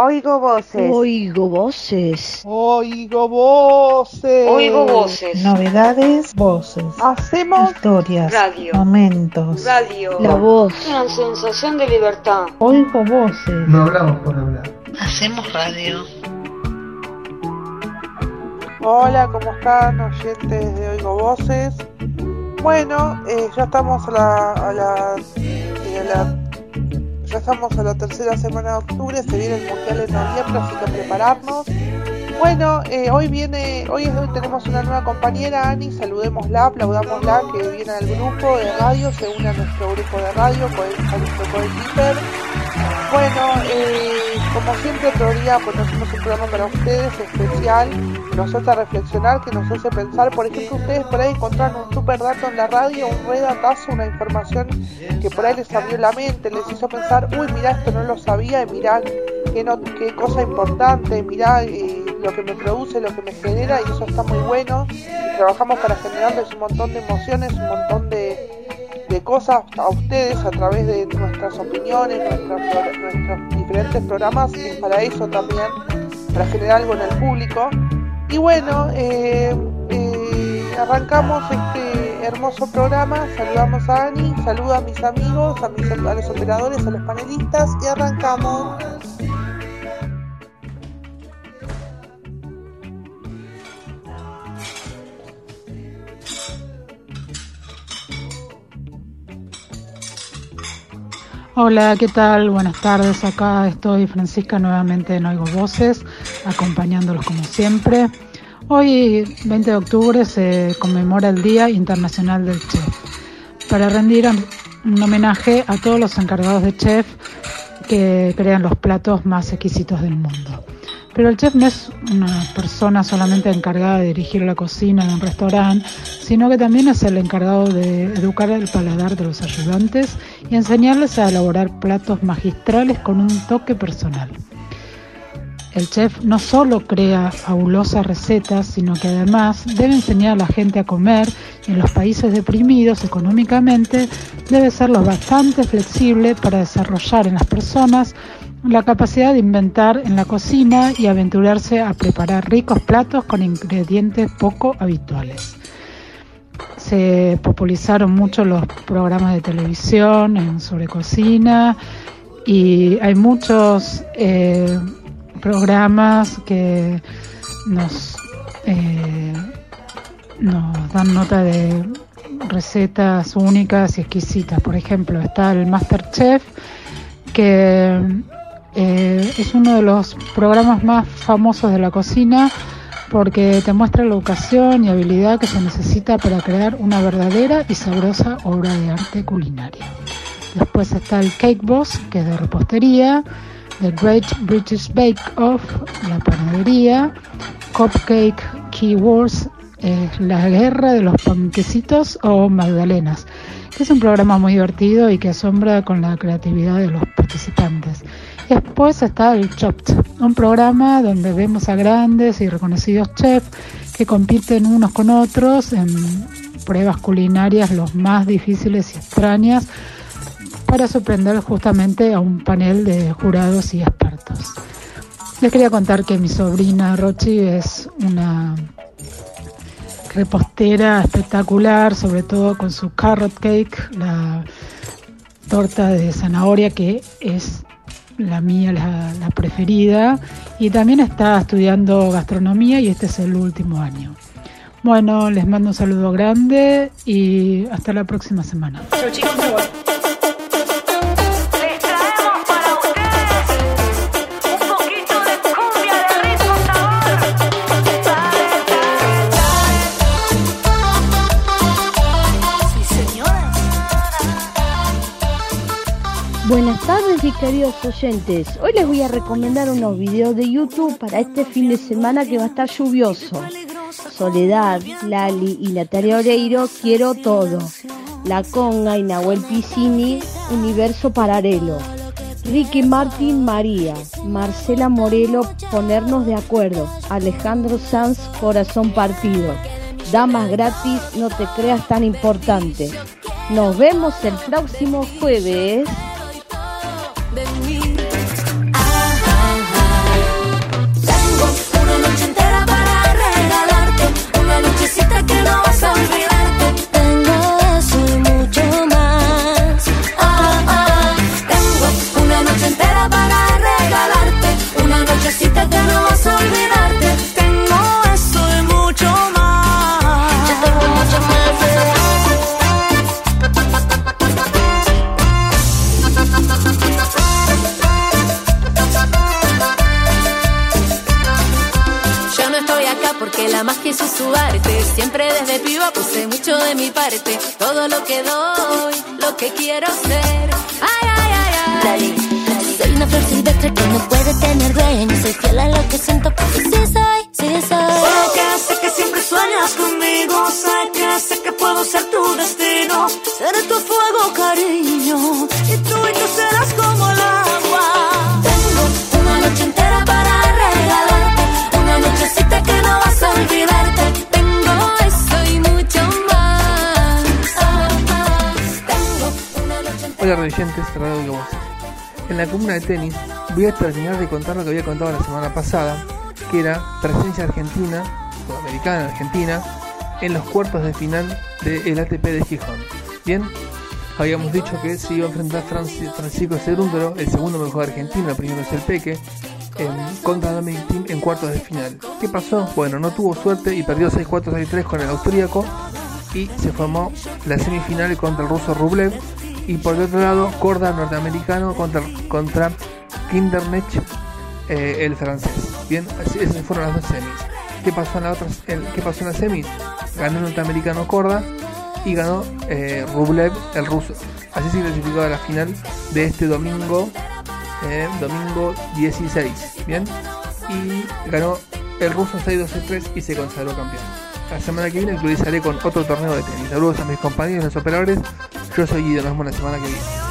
Oigo voces. Oigo voces. Oigo voces. Oigo voces. Novedades, voces. Hacemos historias, radio. momentos. Radio. La voz. Una sensación de libertad. Oigo voces. No hablamos por hablar. Hacemos radio. Hola, ¿cómo están oyentes de Oigo Voces? Bueno, eh, ya estamos a la, a la, eh, a la ya estamos a la tercera semana de octubre, se viene el mundial en noviembre, así que a prepararnos. Bueno, eh, hoy viene, hoy, es, hoy tenemos una nueva compañera, Ani, saludémosla, aplaudámosla, que viene al grupo de radio, se une a nuestro grupo de radio, con nuestro coequiper. Bueno, eh, como siempre otro día pues hacemos un programa para ustedes especial, nos hace reflexionar, que nos hace pensar, por ejemplo ustedes por ahí encontraron un super dato en la radio, un redatazo, una información que por ahí les abrió la mente, les hizo pensar, uy mira esto no lo sabía y mirá qué, no, qué cosa importante, mirá eh, lo que me produce, lo que me genera y eso está muy bueno. Y trabajamos para generarles un montón de emociones, un montón de cosas a ustedes a través de nuestras opiniones, nuestros, nuestros diferentes programas y para eso también, para generar algo en el público. Y bueno, eh, eh, arrancamos este hermoso programa, saludamos a Ani, saludo a mis amigos, a, mis, a los operadores, a los panelistas y arrancamos. Hola, ¿qué tal? Buenas tardes. Acá estoy Francisca nuevamente en Oigo Voces, acompañándolos como siempre. Hoy, 20 de octubre, se conmemora el Día Internacional del Chef, para rendir un homenaje a todos los encargados de chef que crean los platos más exquisitos del mundo. Pero el chef no es una persona solamente encargada de dirigir la cocina en un restaurante, sino que también es el encargado de educar el paladar de los ayudantes y enseñarles a elaborar platos magistrales con un toque personal. El chef no solo crea fabulosas recetas, sino que además debe enseñar a la gente a comer y en los países deprimidos económicamente debe ser lo bastante flexible para desarrollar en las personas la capacidad de inventar en la cocina y aventurarse a preparar ricos platos con ingredientes poco habituales. Se popularizaron mucho los programas de televisión sobre cocina y hay muchos eh, programas que nos, eh, nos dan nota de recetas únicas y exquisitas. Por ejemplo, está el Masterchef, que eh, es uno de los programas más famosos de la cocina porque te muestra la educación y habilidad que se necesita para crear una verdadera y sabrosa obra de arte culinaria. Después está el Cake Boss, que es de repostería, The Great British Bake Off, la panadería, Cupcake Keywords, es la guerra de los panquecitos o magdalenas, que es un programa muy divertido y que asombra con la creatividad de los participantes. Después está el Chopped, un programa donde vemos a grandes y reconocidos chefs que compiten unos con otros en pruebas culinarias los más difíciles y extrañas para sorprender justamente a un panel de jurados y expertos. Les quería contar que mi sobrina Rochi es una repostera espectacular, sobre todo con su carrot cake, la torta de zanahoria que es la mía, la, la, preferida, y también está estudiando gastronomía y este es el último año. Bueno, les mando un saludo grande y hasta la próxima semana. Queridos oyentes. Hoy les voy a recomendar unos videos de YouTube para este fin de semana que va a estar lluvioso. Soledad, Lali y Natalia Oreiro, Quiero Todo. La Conga y Nahuel Piscini, Universo Paralelo. Ricky Martín María, Marcela Morelo, Ponernos de Acuerdo. Alejandro Sanz, Corazón Partido. Damas gratis, no te creas tan importante. Nos vemos el próximo jueves. Puse mucho de mi parte. Todo lo que doy, lo que quiero ser. Ay, ay, ay, ay. Soy una flor silvestre que no puede tener dueño. Soy fiel a lo que siento porque sí soy, sí soy. Sé sé que siempre sueñas conmigo. Sé que, sé que puedo ser tu destino. Seré tu fuego, cariño. Hola radioyentes, Radio. En la comuna de tenis voy a terminar de contar lo que había contado la semana pasada, que era presencia argentina, sudamericana argentina, en los cuartos de final del ATP de Gijón. Bien, habíamos dicho que se iba a enfrentar Franci- Francisco Cerúndolo, el segundo mejor argentino, el primero es el Peque, en- contra Dominic Thiem en cuartos de final. ¿Qué pasó? Bueno, no tuvo suerte y perdió 6-4, 6-3 con el austríaco y se formó la semifinal contra el ruso Rublev y por el otro lado Corda norteamericano contra, contra Kindernech eh, el francés bien esas fueron las dos semis ¿qué pasó en la otra el- qué pasó en las semis? ganó el norteamericano Corda y ganó eh, Rublev el ruso así se clasificó a la final de este domingo eh, domingo 16 bien y ganó el ruso 6-2-3 y se consagró campeón la semana que viene actualizaré con otro torneo de tenis. Saludos a mis compañeros, los operadores. Soy Guido, nos vemos la semana que viene.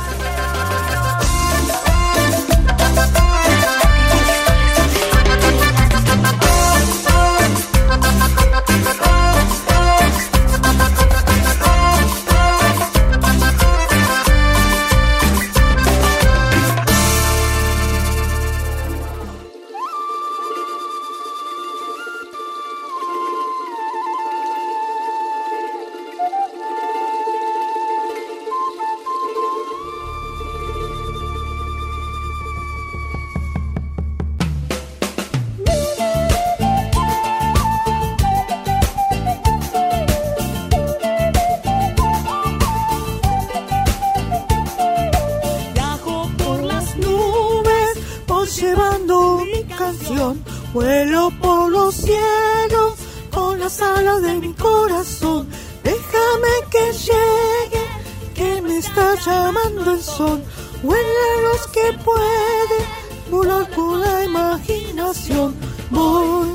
Sol. Vuelan los que pueden volar con la imaginación. Voy,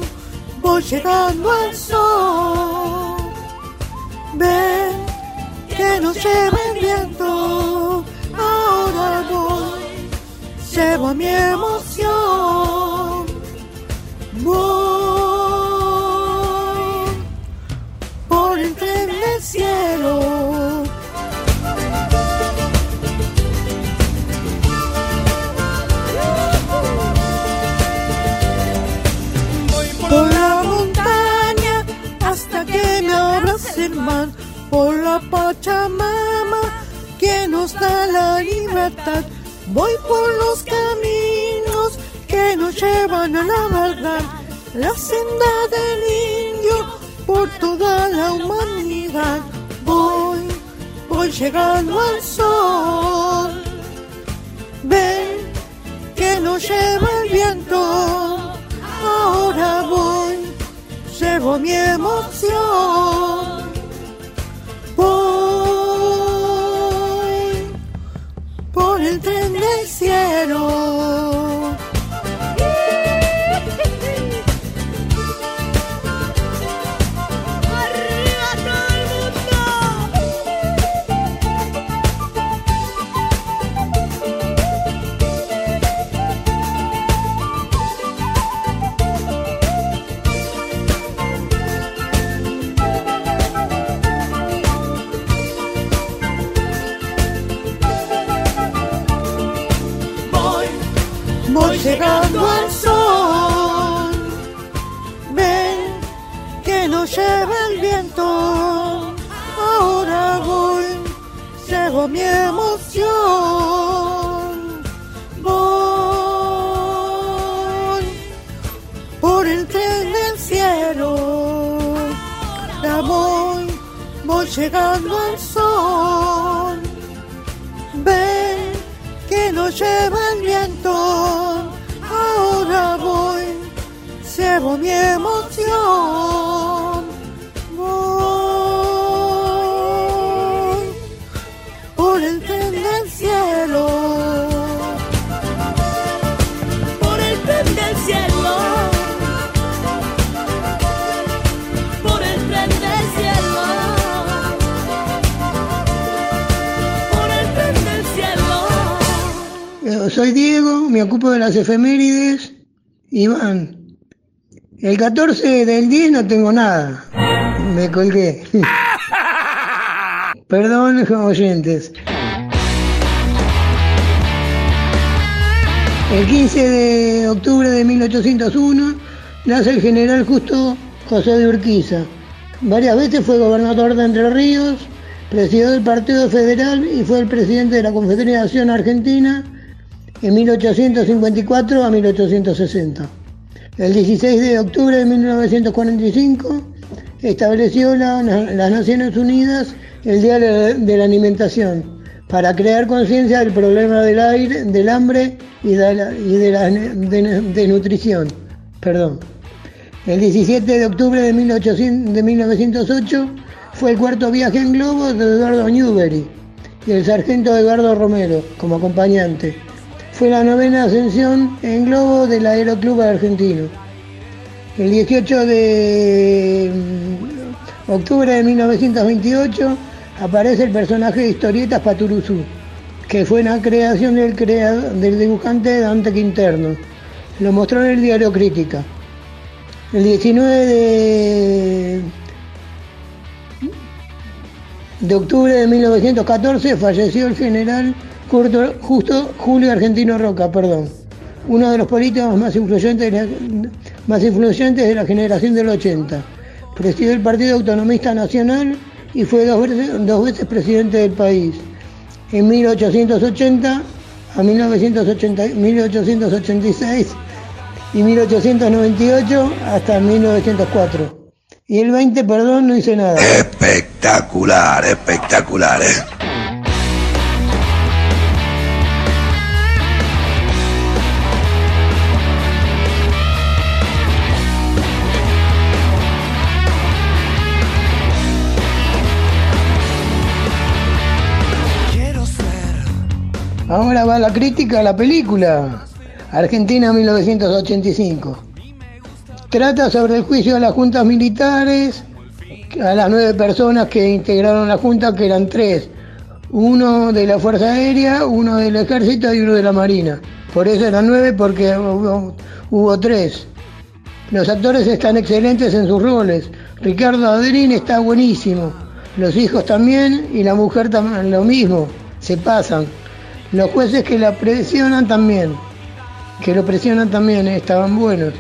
voy llegando al sol. Ven, que nos lleva el viento. Ahora voy, llevo mi emoción. Pachamama que nos da la libertad. Voy por los caminos que nos llevan a la verdad. La senda del indio por toda la humanidad. Voy, voy llegando al sol. Ven que nos lleva el viento. Ahora voy, llevo mi emoción. Tren llegando al sol. Ven que nos lleva el viento. Ahora voy, llevo mi emoción. Voy por el tren del cielo. Ya voy, voy llegando al sol. Ven que nos lleva traigo mi emoción. Voy por el tren del cielo. Por el tren del cielo. Por el tren del cielo. Por el tren del cielo. Soy Diego, me ocupo de las efemérides. Iván, el 14 del 10 no tengo nada. Me colgué. Perdón, oyentes. El 15 de octubre de 1801 nace el general justo José de Urquiza. Varias veces fue gobernador de Entre Ríos, presidió el Partido Federal y fue el presidente de la Confederación Argentina en 1854 a 1860. El 16 de octubre de 1945 estableció la- las Naciones Unidas el Día de la Alimentación para crear conciencia del problema del aire, del hambre y de la, y de la de- desnutrición. Perdón. El 17 de octubre de, 1800 de 1908 fue el cuarto viaje en globo de Eduardo Newbery y el sargento Eduardo Romero como acompañante. Fue la novena ascensión en globo del Aeroclub Argentino. El 18 de mm, octubre de 1928 aparece el personaje de historietas Paturuzú, que fue una creación del, creador, del dibujante Dante Quinterno. Lo mostró en el diario Crítica. El 19 de, de octubre de 1914 falleció el general Justo Julio Argentino Roca, perdón, uno de los políticos más influyentes de la, más influyentes de la generación del 80. Presidió el Partido Autonomista Nacional y fue dos veces, dos veces presidente del país. En 1880 a 1980 1886 y 1898 hasta 1904. Y el 20, perdón, no hice nada. Espectacular, espectacular, ¿eh? Ahora va la crítica a la película. Argentina 1985. Trata sobre el juicio de las juntas militares, a las nueve personas que integraron la junta, que eran tres. Uno de la Fuerza Aérea, uno del Ejército y uno de la Marina. Por eso eran nueve porque hubo, tres. Los actores están excelentes en sus roles. Ricardo Adrín está buenísimo. Los hijos también y la mujer también lo mismo. Se pasan. Los jueces que la presionan también. Que lo presionan también eh, estaban buenos.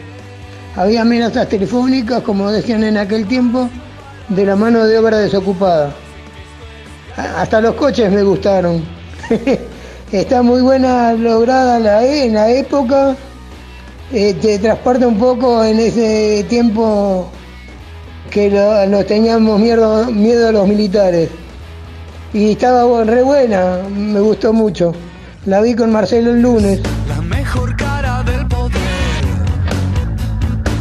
Había amenazas telefónicas, como decían en aquel tiempo, de la mano de obra desocupada. Hasta los coches me gustaron. Está muy buena lograda la, e- en la época. Eh, te transporta un poco en ese tiempo que nos teníamos miedo a los militares. Y estaba re buena, me gustó mucho. La vi con Marcelo el lunes. La mejor cara del poder.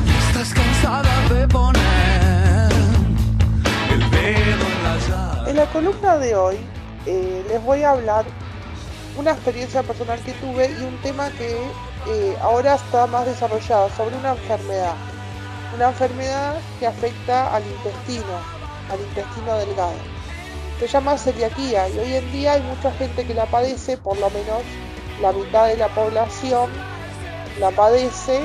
Y estás cansada de poner el dedo en la. En la columna de hoy eh, les voy a hablar una experiencia personal que tuve y un tema que eh, ahora está más desarrollado sobre una enfermedad. Una enfermedad que afecta al intestino, al intestino delgado. Se llama celiaquía y hoy en día hay mucha gente que la padece, por lo menos la mitad de la población la padece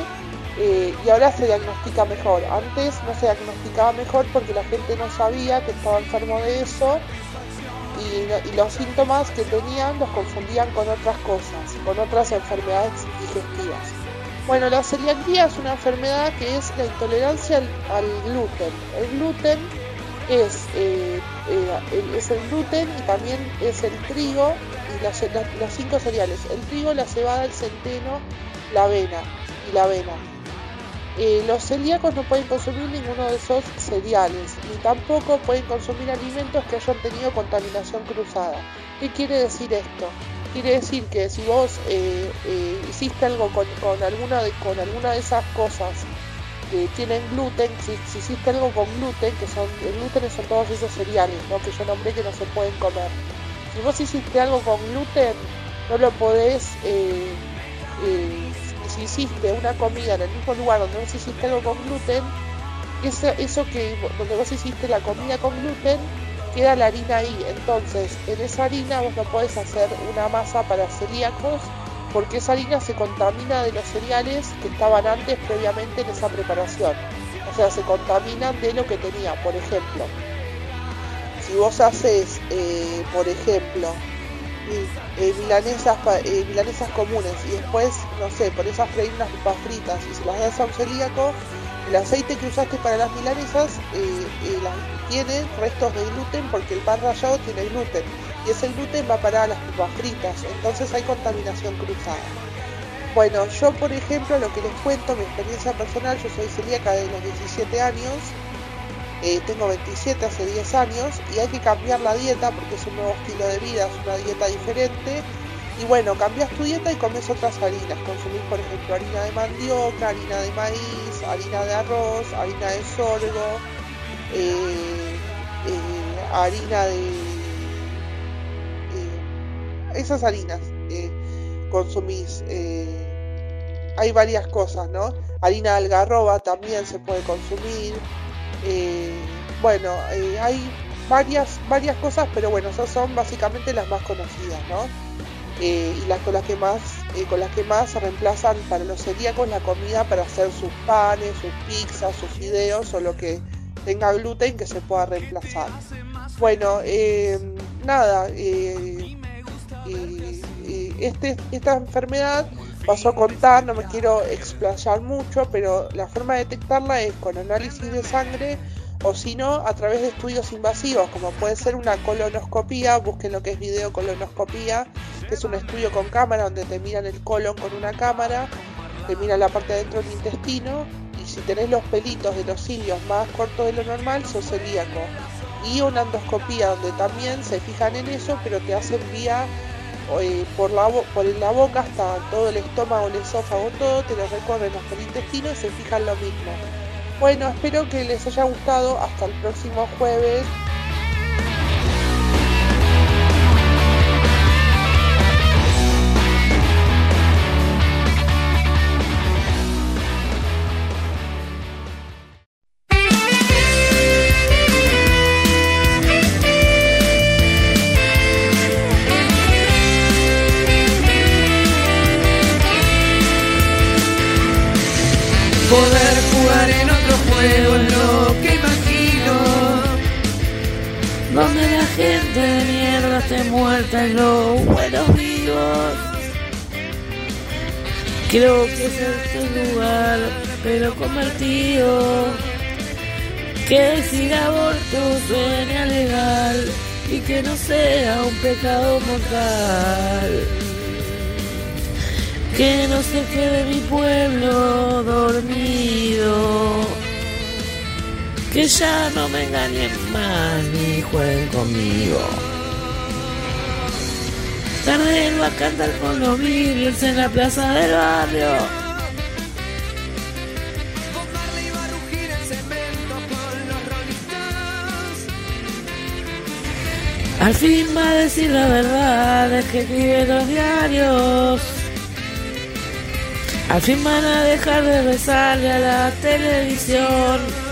eh, y ahora se diagnostica mejor. Antes no se diagnosticaba mejor porque la gente no sabía que estaba enfermo de eso y, los síntomas que tenían los confundían con otras cosas, con otras enfermedades digestivas. Bueno, la celiaquía es una enfermedad que es la intolerancia al, al gluten. El gluten es, eh, eh, es el gluten y también es el trigo y las, cinco cereales. El trigo, la cebada, el centeno, la avena y la avena. Eh, los celíacos no pueden consumir ninguno de esos cereales, ni tampoco pueden consumir alimentos que hayan tenido contaminación cruzada. ¿Qué quiere decir esto? Quiere decir que si vos eh, hiciste algo con, con alguna de, con alguna de esas cosas que tienen gluten, si, si hiciste algo con gluten, que son, gluten son todos esos cereales ¿no? que yo nombré que no se pueden comer. Si vos hiciste algo con gluten, no lo podés, eh, eh, si hiciste una comida en el mismo lugar donde vos hiciste algo con gluten, eso, eso que donde vos hiciste la comida con gluten, queda la harina ahí. Entonces, en esa harina vos no podés hacer una masa para celíacos porque esa harina se contamina de los cereales que estaban antes previamente en esa preparación. O sea, se contaminan de lo que tenía. Por ejemplo, si vos haces, eh, por ejemplo, eh, eh, milanesas comunes y después, no sé, pones a freír unas papas fritas y se las das a un celíaco, el aceite que usaste para las milanesas tiene restos de gluten porque el pan rallado tiene gluten y ese gluten va a parar a las papas fritas, entonces hay contaminación cruzada. Bueno, yo por ejemplo lo que les cuento, mi experiencia personal, yo soy celíaca de los 17 años, eh, tengo 27 hace 10 años y hay que cambiar la dieta porque es un nuevo estilo de vida, es una dieta diferente. Y bueno, cambias tu dieta y comes otras harinas. Consumís, por ejemplo, harina de mandioca, harina de maíz, harina de arroz, harina de sorgo, eh, eh, harina de... esas harinas eh, consumís. eh, hay varias cosas, ¿no? Harina de algarroba también se puede consumir. Eh, bueno, hay varias, varias cosas, pero bueno, esas son básicamente las más conocidas, ¿no? Y las con las que más, con las que más se reemplazan para los celíacos la comida para hacer sus panes, sus pizzas, sus fideos o lo que tenga gluten que se pueda reemplazar. Bueno, nada, eh, eh, este, esta enfermedad pasó a contar, no me quiero explayar mucho, pero la forma de detectarla es con análisis de sangre o si no, a través de estudios invasivos, como puede ser una colonoscopía, busquen lo que es videocolonoscopía, que es un estudio con cámara donde te miran el colon con una cámara, te miran la parte de adentro del intestino y si tenés los pelitos de los cilios más cortos de lo normal, sos celíaco. Y una endoscopía donde también se fijan en eso, pero te hacen vía por, la, por la boca hasta todo el estómago, el esófago, todo, te lo recorren hasta el intestino y se fijan lo mismo. Bueno, espero que les haya gustado. Hasta el próximo jueves. Creo que es este lugar, pero convertido. Que decir aborto suene legal y que no sea un pecado mortal. Que no se quede mi pueblo dormido. Que ya no me engañen más ni jueguen conmigo. Tardel va a cantar con los Beatles en la plaza del barrio. Al fin va a decir la verdad, es que escribe los diarios. Al fin van a dejar de rezarle a la televisión.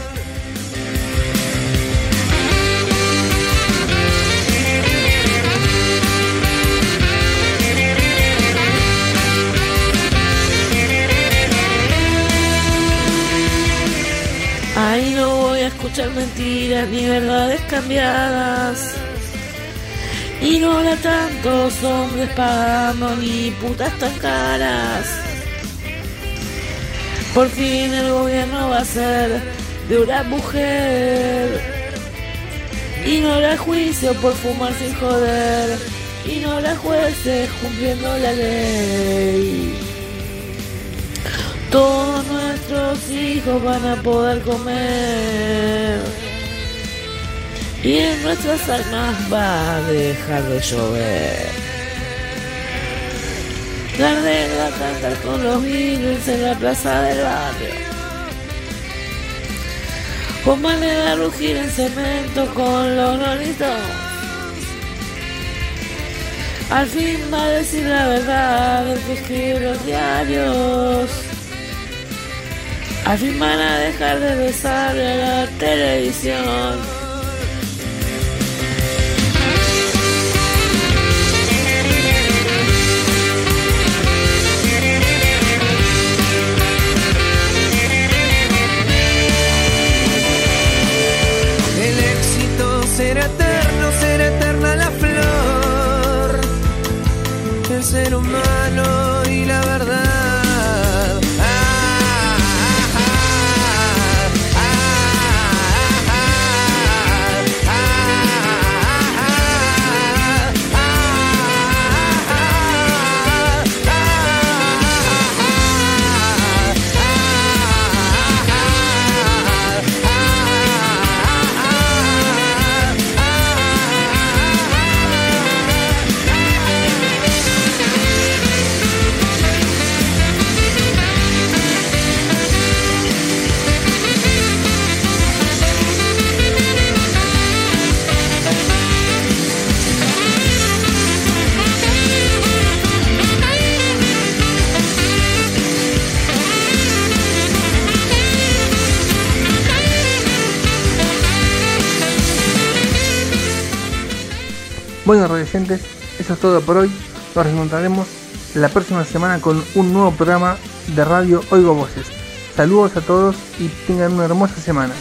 Ni verdades cambiadas. Y no habrá tantos hombres pagando ni putas tan caras. Por fin el gobierno va a ser de una mujer. Y no habrá juicio por fumar sin joder. Y no habrá jueces cumpliendo la ley. Todos nuestros hijos van a poder comer. Y en nuestras almas va a dejar de llover. Gardel va a cantar con los Beatles en la plaza del barrio. Le va a rugir en cemento con los Stones. Al fin va a decir la verdad el que escribe los diarios. Al fin van a dejar de besarle a la televisión. humano eso es todo por hoy. Nos reencontraremos la próxima semana con un nuevo programa de radio Oigo Voces. Saludos a todos y tengan una hermosa semana.